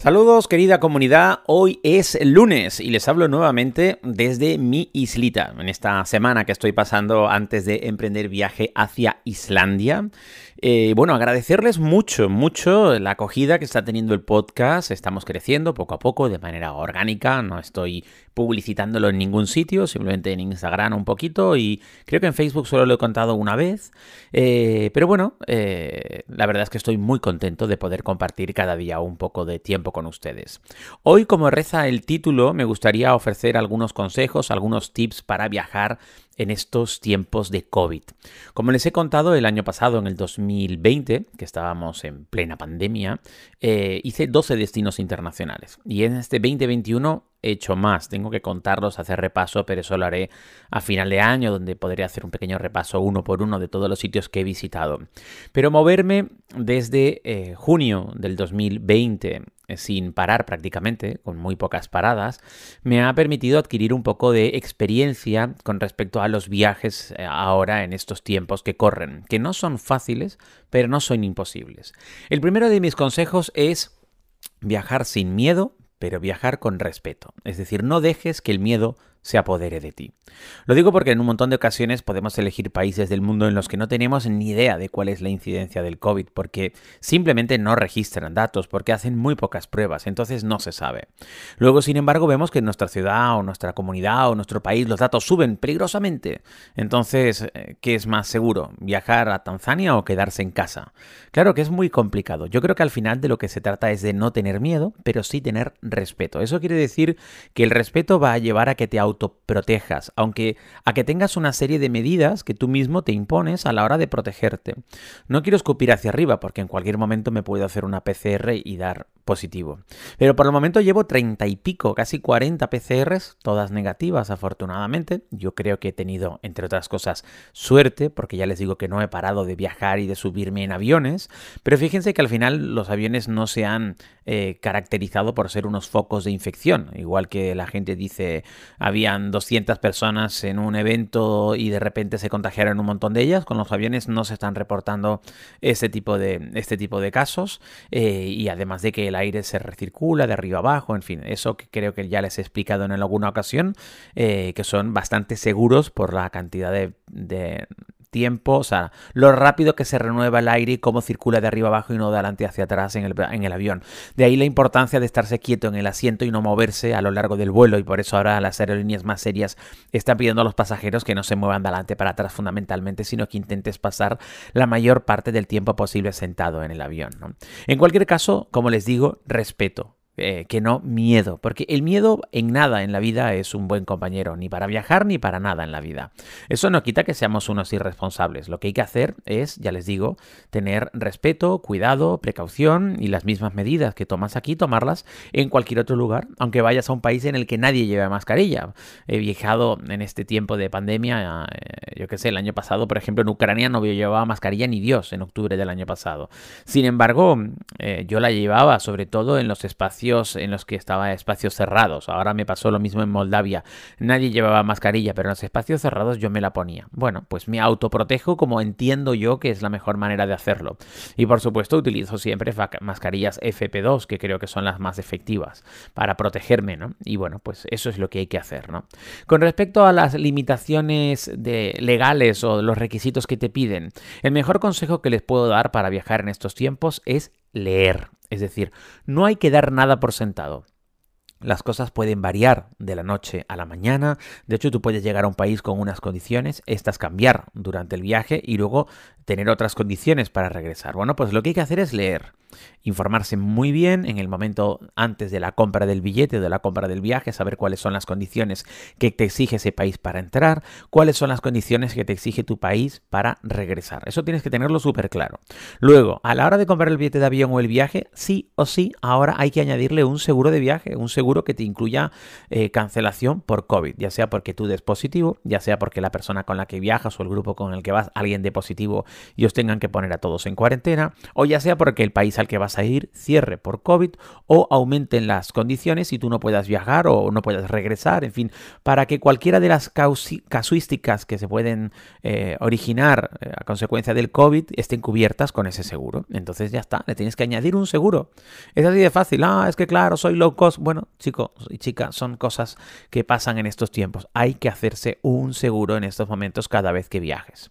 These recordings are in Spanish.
Saludos querida comunidad, hoy es lunes y les hablo nuevamente desde mi islita, en esta semana que estoy pasando antes de emprender viaje hacia Islandia. Eh, bueno, agradecerles mucho, mucho la acogida que está teniendo el podcast. Estamos creciendo poco a poco de manera orgánica. No estoy publicitándolo en ningún sitio, simplemente en Instagram un poquito y creo que en Facebook solo lo he contado una vez. Eh, pero bueno, eh, la verdad es que estoy muy contento de poder compartir cada día un poco de tiempo con ustedes. Hoy, como reza el título, me gustaría ofrecer algunos consejos, algunos tips para viajar en estos tiempos de COVID. Como les he contado, el año pasado, en el 2020, que estábamos en plena pandemia, eh, hice 12 destinos internacionales. Y en este 2021 he hecho más. Tengo que contarlos, hacer repaso, pero eso lo haré a final de año, donde podré hacer un pequeño repaso uno por uno de todos los sitios que he visitado. Pero moverme desde eh, junio del 2020 eh, sin parar prácticamente, con muy pocas paradas, me ha permitido adquirir un poco de experiencia con respecto a los viajes eh, ahora en estos tiempos que corren, que no son fáciles, pero no son imposibles. El primero de mis consejos es viajar sin miedo, pero viajar con respeto. Es decir, no dejes que el miedo se apodere de ti. Lo digo porque en un montón de ocasiones podemos elegir países del mundo en los que no tenemos ni idea de cuál es la incidencia del COVID, porque simplemente no registran datos, porque hacen muy pocas pruebas, entonces no se sabe. Luego, sin embargo, vemos que en nuestra ciudad o nuestra comunidad o nuestro país los datos suben peligrosamente. Entonces, eh, ¿qué es más seguro? ¿Viajar a Tanzania o quedarse en casa? Claro que es muy complicado. Yo creo que al final de lo que se trata es de no tener miedo, pero sí tener respeto. Eso quiere decir que el respeto va a llevar a que te autoprotejas, aunque a que tengas una serie de medidas que tú mismo te impones a la hora de protegerte. No quiero escupir hacia arriba porque en cualquier momento me puedo hacer una PCR y dar positivo. Pero por el momento llevo 30 y pico, casi 40 PCRs, todas negativas afortunadamente. Yo creo que he tenido, entre otras cosas, suerte, porque ya les digo que no he parado de viajar y de subirme en aviones, pero fíjense que al final los aviones no se han eh, caracterizado por ser unos focos de infección, igual que la gente dice, habían 200 personas en un evento y de repente se contagiaron un montón de ellas, con los aviones no se están reportando este tipo de, este tipo de casos, eh, y además de que la aire se recircula de arriba abajo, en fin, eso que creo que ya les he explicado en alguna ocasión, eh, que son bastante seguros por la cantidad de, tiempo, o sea, lo rápido que se renueva el aire y cómo circula de arriba abajo y no de adelante hacia atrás en el, en el, avión. De ahí la importancia de estarse quieto en el asiento y no moverse a lo largo del vuelo y por eso ahora las aerolíneas más serias están pidiendo a los pasajeros que no se muevan de adelante para atrás fundamentalmente, sino que intentes pasar la mayor parte del tiempo posible sentado en el avión. En cualquier caso, como les digo, respeto. Eh, que no miedo, porque el miedo en nada en la vida es un buen compañero, ni para viajar ni para nada en la vida. Eso no quita que seamos unos irresponsables. Lo que hay que hacer es, ya les digo, tener respeto, cuidado, precaución y las mismas medidas que tomas aquí, tomarlas en cualquier otro lugar, aunque vayas a un país en el que nadie lleve mascarilla. He viajado en este tiempo de pandemia, eh, yo qué sé, el año pasado, por ejemplo, en Ucrania no llevaba mascarilla ni Dios en octubre del año pasado. Sin embargo, eh, yo la llevaba sobre todo en los espacios en los que estaba espacios cerrados. Ahora me pasó lo mismo en Moldavia. Nadie llevaba mascarilla, pero en los espacios cerrados yo me la ponía. Bueno, pues me autoprotejo como entiendo yo que es la mejor manera de hacerlo. Y por supuesto utilizo siempre mascarillas FP2, que creo que son las más efectivas para protegerme, ¿no? Y bueno, pues eso es lo que hay que hacer, ¿no? Con respecto a las limitaciones de legales o los requisitos que te piden, el mejor consejo que les puedo dar para viajar en estos tiempos es leer. Es decir, no hay que dar nada por sentado. Las cosas pueden variar de la noche a la mañana. De hecho, tú puedes llegar a un país con unas condiciones, estas cambiar durante el viaje y luego tener otras condiciones para regresar. Bueno, pues lo que hay que hacer es leer informarse muy bien en el momento antes de la compra del billete o de la compra del viaje, saber cuáles son las condiciones que te exige ese país para entrar, cuáles son las condiciones que te exige tu país para regresar. Eso tienes que tenerlo súper claro. Luego, a la hora de comprar el billete de avión o el viaje, sí o sí, ahora hay que añadirle un seguro de viaje, un seguro que te incluya eh, cancelación por COVID, ya sea porque tú des positivo, ya sea porque la persona con la que viajas o el grupo con el que vas, alguien de positivo y os tengan que poner a todos en cuarentena, o ya sea porque el país al que vas a ir cierre por COVID o aumenten las condiciones y tú no puedas viajar o no puedas regresar, en fin, para que cualquiera de las casuísticas que se pueden eh, originar eh, a consecuencia del COVID estén cubiertas con ese seguro. Entonces ya está, le tienes que añadir un seguro. Es así de fácil. Ah, es que claro, soy low cost. Bueno, chicos y chicas, son cosas que pasan en estos tiempos. Hay que hacerse un seguro en estos momentos cada vez que viajes.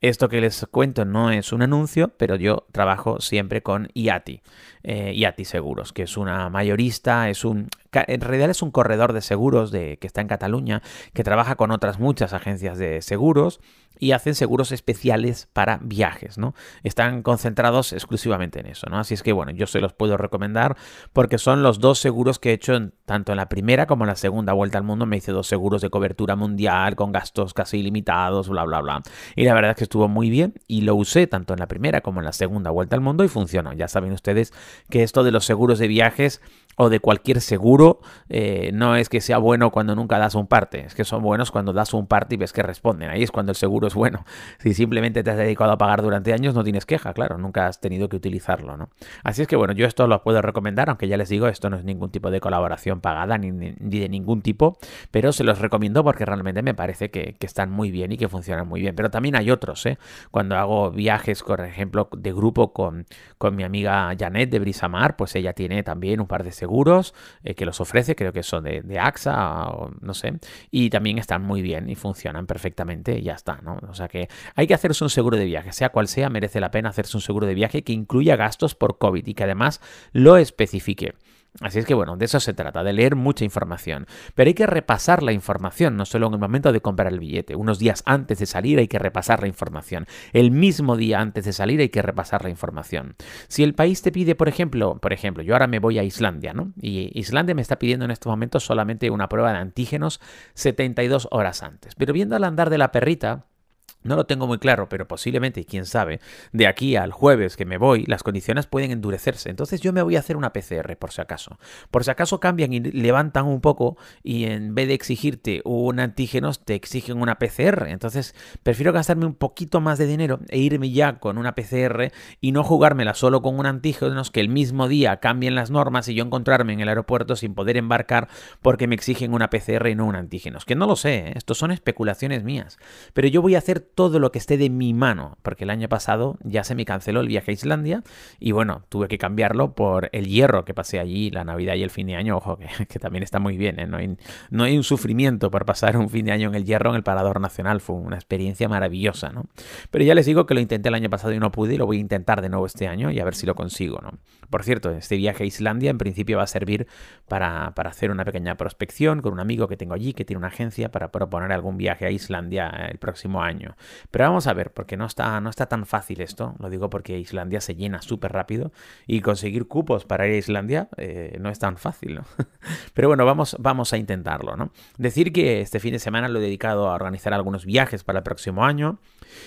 Esto que les cuento no es un anuncio, pero yo trabajo siempre con IATI, eh, IATI Seguros, que es una mayorista, es un, en realidad es un corredor de seguros de, que está en Cataluña, que trabaja con otras muchas agencias de seguros y hacen seguros especiales para viajes, ¿no? Están concentrados exclusivamente en eso, ¿no? Así es que, bueno, yo se los puedo recomendar porque son los dos seguros que he hecho tanto en la primera como en la segunda vuelta al mundo. Me hice dos seguros de cobertura mundial con gastos casi ilimitados, bla, bla, bla. Y la verdad es que estuvo muy bien y lo usé tanto en la primera como en la segunda vuelta al mundo y funcionó. Ya saben ustedes que esto de los seguros de viajes o de cualquier seguro eh, no es que sea bueno cuando nunca das un parte, es que son buenos cuando das un parte y ves que responden. Ahí es cuando el seguro es bueno. Si simplemente te has dedicado a pagar durante años, no tienes queja, claro, nunca has tenido que utilizarlo, ¿no? Así es que bueno, yo esto lo puedo recomendar, aunque ya les digo, esto no es ningún tipo de colaboración pagada ni, de ningún tipo, pero se los recomiendo porque realmente me parece que, están muy bien y que funcionan muy bien. Pero también hay otros, ¿eh? Cuando hago viajes, por ejemplo, de grupo con, con mi amiga Janet de Brisamar, pues ella tiene también un par de seguros eh, que los ofrece, creo que son de, AXA o no sé, y también están muy bien y funcionan perfectamente y ya está, ¿no? O sea que hay que hacerse un seguro de viaje, sea cual sea, merece la pena hacerse un seguro de viaje que incluya gastos por COVID y que además lo especifique. Así es que bueno, de eso se trata, de leer mucha información. Pero hay que repasar la información, no solo en el momento de comprar el billete. Unos días antes de salir hay que repasar la información. El mismo día antes de salir hay que repasar la información. Si el país te pide, por ejemplo, por ejemplo, yo ahora me voy a Islandia, ¿no? Y Islandia me está pidiendo en estos momentos solamente una prueba de antígenos 72 horas antes. Pero viendo al andar de la perrita, no lo tengo muy claro, pero posiblemente, quién sabe, de aquí al jueves que me voy, las condiciones pueden endurecerse. Entonces yo me voy a hacer una PCR, por si acaso. Por si acaso cambian y levantan un poco y en vez de exigirte un antígeno, te exigen una PCR. Entonces prefiero gastarme un poquito más de dinero e irme ya con una PCR y no jugármela solo con un antígeno que el mismo día cambien las normas y yo encontrarme en el aeropuerto sin poder embarcar porque me exigen una PCR y no un antígeno. Es que no lo sé, ¿eh? estos son especulaciones mías. Pero yo voy a hacer todo lo que esté de mi mano, porque el año pasado ya se me canceló el viaje a Islandia y bueno, tuve que cambiarlo por el hierro que pasé allí, la Navidad y el fin de año, ojo, que, también está muy bien, ¿eh? no, hay, no hay un sufrimiento por pasar un fin de año en el hierro en el Parador Nacional, fue una experiencia maravillosa, ¿no? Pero ya les digo que lo intenté el año pasado y no pude y lo voy a intentar de nuevo este año y a ver si lo consigo, ¿no? Por cierto, este viaje a Islandia en principio va a servir para, para hacer una pequeña prospección con un amigo que tengo allí que tiene una agencia para proponer algún viaje a Islandia el próximo año. Pero vamos a ver, porque no está, no está tan fácil esto. Lo digo porque Islandia se llena súper rápido y conseguir cupos para ir a Islandia eh, no es tan fácil, ¿no? Pero bueno, vamos, vamos a intentarlo, ¿no? Decir que este fin de semana lo he dedicado a organizar algunos viajes para el próximo año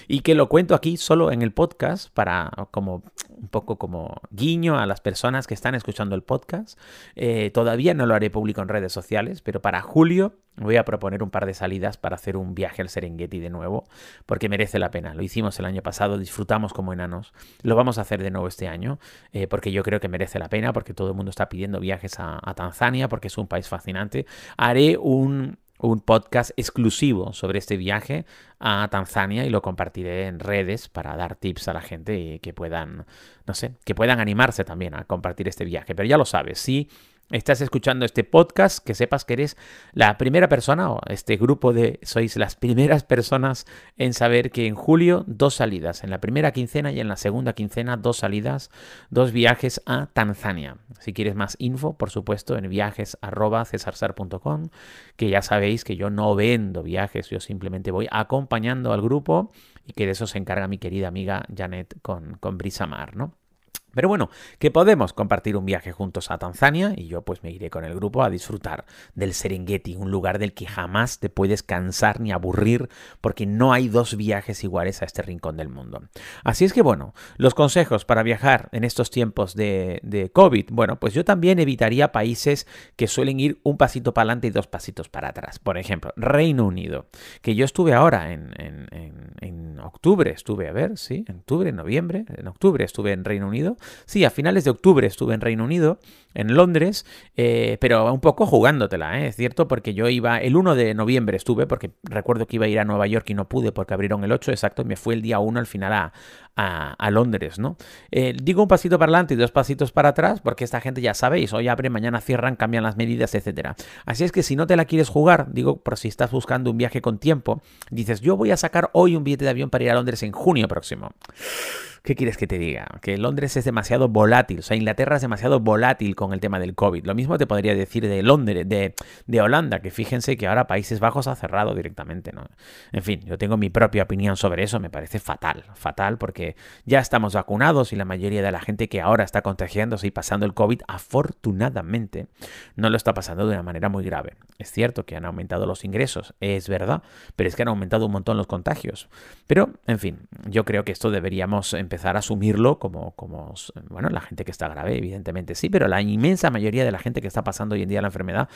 y que lo cuento aquí solo en el podcast para como un poco como guiño a las personas que están escuchando el podcast. Eh, todavía no lo haré público en redes sociales, pero para julio voy a proponer un par de salidas para hacer un viaje al Serengeti de nuevo, porque merece la pena. Lo hicimos el año pasado, disfrutamos como enanos. Lo vamos a hacer de nuevo este año, eh, porque yo creo que merece la pena, porque todo el mundo está pidiendo viajes a Tanzania, porque es un país fascinante. Haré un un podcast exclusivo sobre este viaje a Tanzania y lo compartiré en redes para dar tips a la gente y que puedan, no sé, que puedan animarse también a compartir este viaje. Pero ya lo sabes, sí estás escuchando este podcast, que sepas que eres la primera persona o este grupo de sois las primeras personas en saber que en julio dos salidas, en la primera quincena y en la segunda quincena dos salidas, dos viajes a Tanzania. Si quieres más info, por supuesto, en viajes@cesarsar.com, que ya sabéis que yo no vendo viajes, yo simplemente voy acompañando al grupo y que de eso se encarga mi querida amiga Janet con, con Brisamar, ¿no? Pero bueno, que podemos compartir un viaje juntos a Tanzania y yo pues me iré con el grupo a disfrutar del Serengeti, un lugar del que jamás te puedes cansar ni aburrir porque no hay dos viajes iguales a este rincón del mundo. Así es que bueno, los consejos para viajar en estos tiempos de, COVID, bueno, pues yo también evitaría países que suelen ir un pasito para adelante y dos pasitos para atrás. Por ejemplo, Reino Unido, que yo estuve ahora en, en, en, en octubre, estuve a ver, sí, en octubre, en noviembre, en octubre estuve en Reino Unido Sí, a finales de octubre estuve en Reino Unido, en Londres, eh, pero un poco jugándotela, ¿eh? es cierto, porque yo iba, el 1 de noviembre estuve, porque recuerdo que iba a ir a Nueva York y no pude porque abrieron el 8, exacto, y me fui el día 1 al final a, a, Londres, ¿no? Eh, digo un pasito para adelante y dos pasitos para atrás, porque esta gente ya sabéis, hoy abre, mañana cierran, cambian las medidas, etcétera. Así es que si no te la quieres jugar, digo, por si estás buscando un viaje con tiempo, dices, yo voy a sacar hoy un billete de avión para ir a Londres en junio próximo. ¿Qué quieres que te diga? Que Londres es demasiado volátil, o sea, Inglaterra es demasiado volátil con el tema del COVID. Lo mismo te podría decir de Londres, de, de Holanda, que fíjense que ahora Países Bajos ha cerrado directamente, ¿no? En fin, yo tengo mi propia opinión sobre eso, me parece fatal, fatal, porque ya estamos vacunados y la mayoría de la gente que ahora está contagiándose y pasando el COVID, afortunadamente, no lo está pasando de una manera muy grave. Es cierto que han aumentado los ingresos, es verdad, pero es que han aumentado un montón los contagios. Pero, en fin, yo creo que esto deberíamos empezar empezar a asumirlo como, como, bueno, la gente que está grave, evidentemente sí, pero la inmensa mayoría de la gente que está pasando hoy en día la enfermedad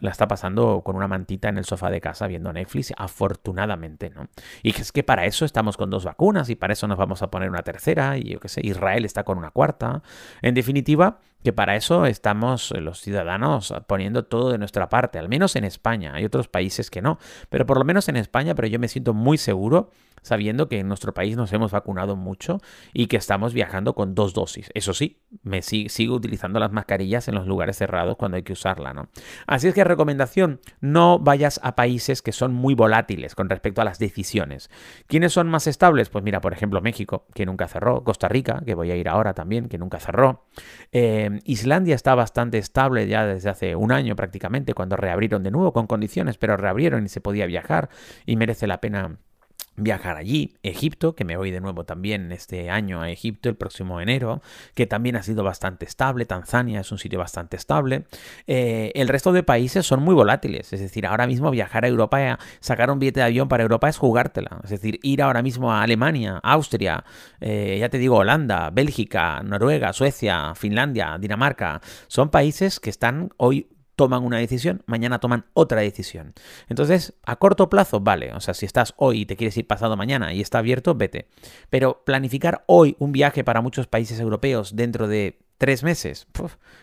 la está pasando con una mantita en el sofá de casa viendo Netflix, afortunadamente, ¿no? Y es que para eso estamos con dos vacunas y para eso nos vamos a poner una tercera y yo qué sé, Israel está con una cuarta. En definitiva, que para eso estamos los ciudadanos poniendo todo de nuestra parte, al menos en España. Hay otros países que no, pero por lo menos en España, pero yo me siento muy seguro sabiendo que en nuestro país nos hemos vacunado mucho y que estamos viajando con dos dosis. Eso sí, me sigo utilizando las mascarillas en los lugares cerrados cuando hay que usarla, ¿no? Así es que recomendación, no vayas a países que son muy volátiles con respecto a las decisiones. ¿Quiénes son más estables? Pues mira, por ejemplo, México, que nunca cerró, Costa Rica, que voy a ir ahora también, que nunca cerró. Eh, Islandia está bastante estable ya desde hace un año prácticamente, cuando reabrieron de nuevo con condiciones, pero reabrieron y se podía viajar y merece la pena viajar allí. Egipto, que me voy de nuevo también este año a Egipto, el próximo enero, que también ha sido bastante estable. Tanzania es un sitio bastante estable. Eh, el resto de países son muy volátiles. Es decir, ahora mismo viajar a Europa, sacar un billete de avión para Europa es jugártela. Es decir, ir ahora mismo a Alemania, Austria, eh, ya te digo, Holanda, Bélgica, Noruega, Suecia, Finlandia, Dinamarca, son países que están hoy toman una decisión, mañana toman otra decisión. Entonces, a corto plazo, vale. O sea, si estás hoy y te quieres ir pasado mañana y está abierto, vete. Pero planificar hoy un viaje para muchos países europeos dentro de ¿Tres meses?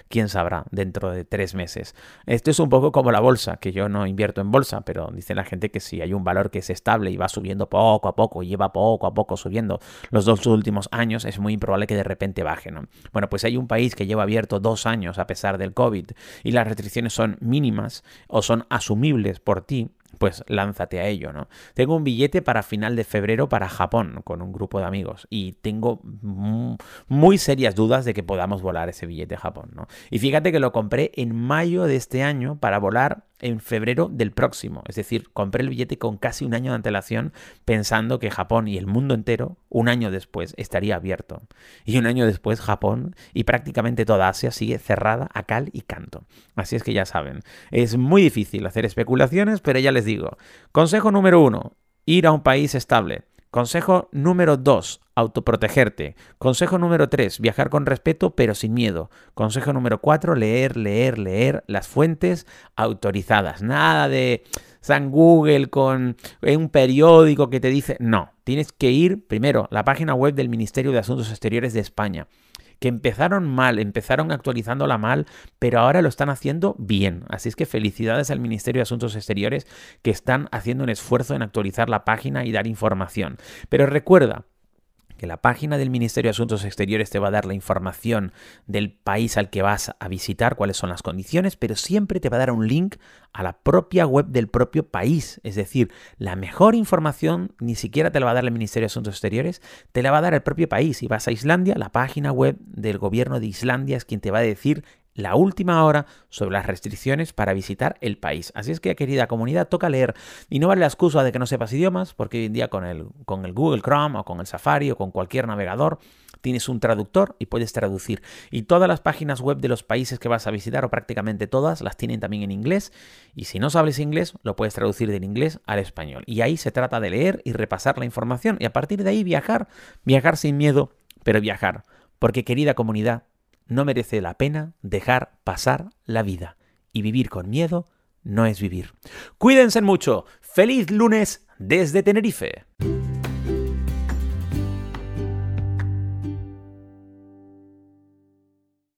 ¿Quién sabrá dentro de tres meses? Esto es un poco como la bolsa, que yo no invierto en bolsa, pero dice la gente que si hay un valor que es estable y va subiendo poco a poco, y lleva poco a poco subiendo los dos últimos años, es muy improbable que de repente baje, ¿no? Bueno, pues hay un país que lleva abierto dos años a pesar del COVID y las restricciones son mínimas o son asumibles por ti, pues lánzate a ello, ¿no? Tengo un billete para final de febrero para Japón con un grupo de amigos y tengo muy serias dudas de que podamos volar ese billete a Japón, ¿no? Y fíjate que lo compré en mayo de este año para volar en febrero del próximo. Es decir, compré el billete con casi un año de antelación pensando que Japón y el mundo entero, un año después, estaría abierto. Y un año después Japón y prácticamente toda Asia sigue cerrada a cal y canto. Así es que ya saben, es muy difícil hacer especulaciones, pero ya les digo, consejo número uno, ir a un país estable. Consejo número 2, autoprotegerte. Consejo número 3, viajar con respeto pero sin miedo. Consejo número 4, leer, leer, leer las fuentes autorizadas. Nada de San Google con un periódico que te dice, no, tienes que ir primero a la página web del Ministerio de Asuntos Exteriores de España que empezaron mal, empezaron actualizándola mal, pero ahora lo están haciendo bien. Así es que felicidades al Ministerio de Asuntos Exteriores que están haciendo un esfuerzo en actualizar la página y dar información. Pero recuerda, que la página del Ministerio de Asuntos Exteriores te va a dar la información del país al que vas a visitar, cuáles son las condiciones, pero siempre te va a dar un link a la propia web del propio país. Es decir, la mejor información ni siquiera te la va a dar el Ministerio de Asuntos Exteriores, te la va a dar el propio país. Si vas a Islandia, la página web del gobierno de Islandia es quien te va a decir la última hora sobre las restricciones para visitar el país. Así es que, querida comunidad, toca leer. Y no vale la excusa de que no sepas idiomas, porque hoy en día con el, con el Google Chrome o con el Safari o con cualquier navegador tienes un traductor y puedes traducir. Y todas las páginas web de los países que vas a visitar, o prácticamente todas, las tienen también en inglés. Y si no sabes inglés, lo puedes traducir del inglés al español. Y ahí se trata de leer y repasar la información. Y a partir de ahí viajar. Viajar sin miedo, pero viajar. Porque, querida comunidad, no merece la pena dejar pasar la vida. Y vivir con miedo no es vivir. Cuídense mucho. Feliz lunes desde Tenerife.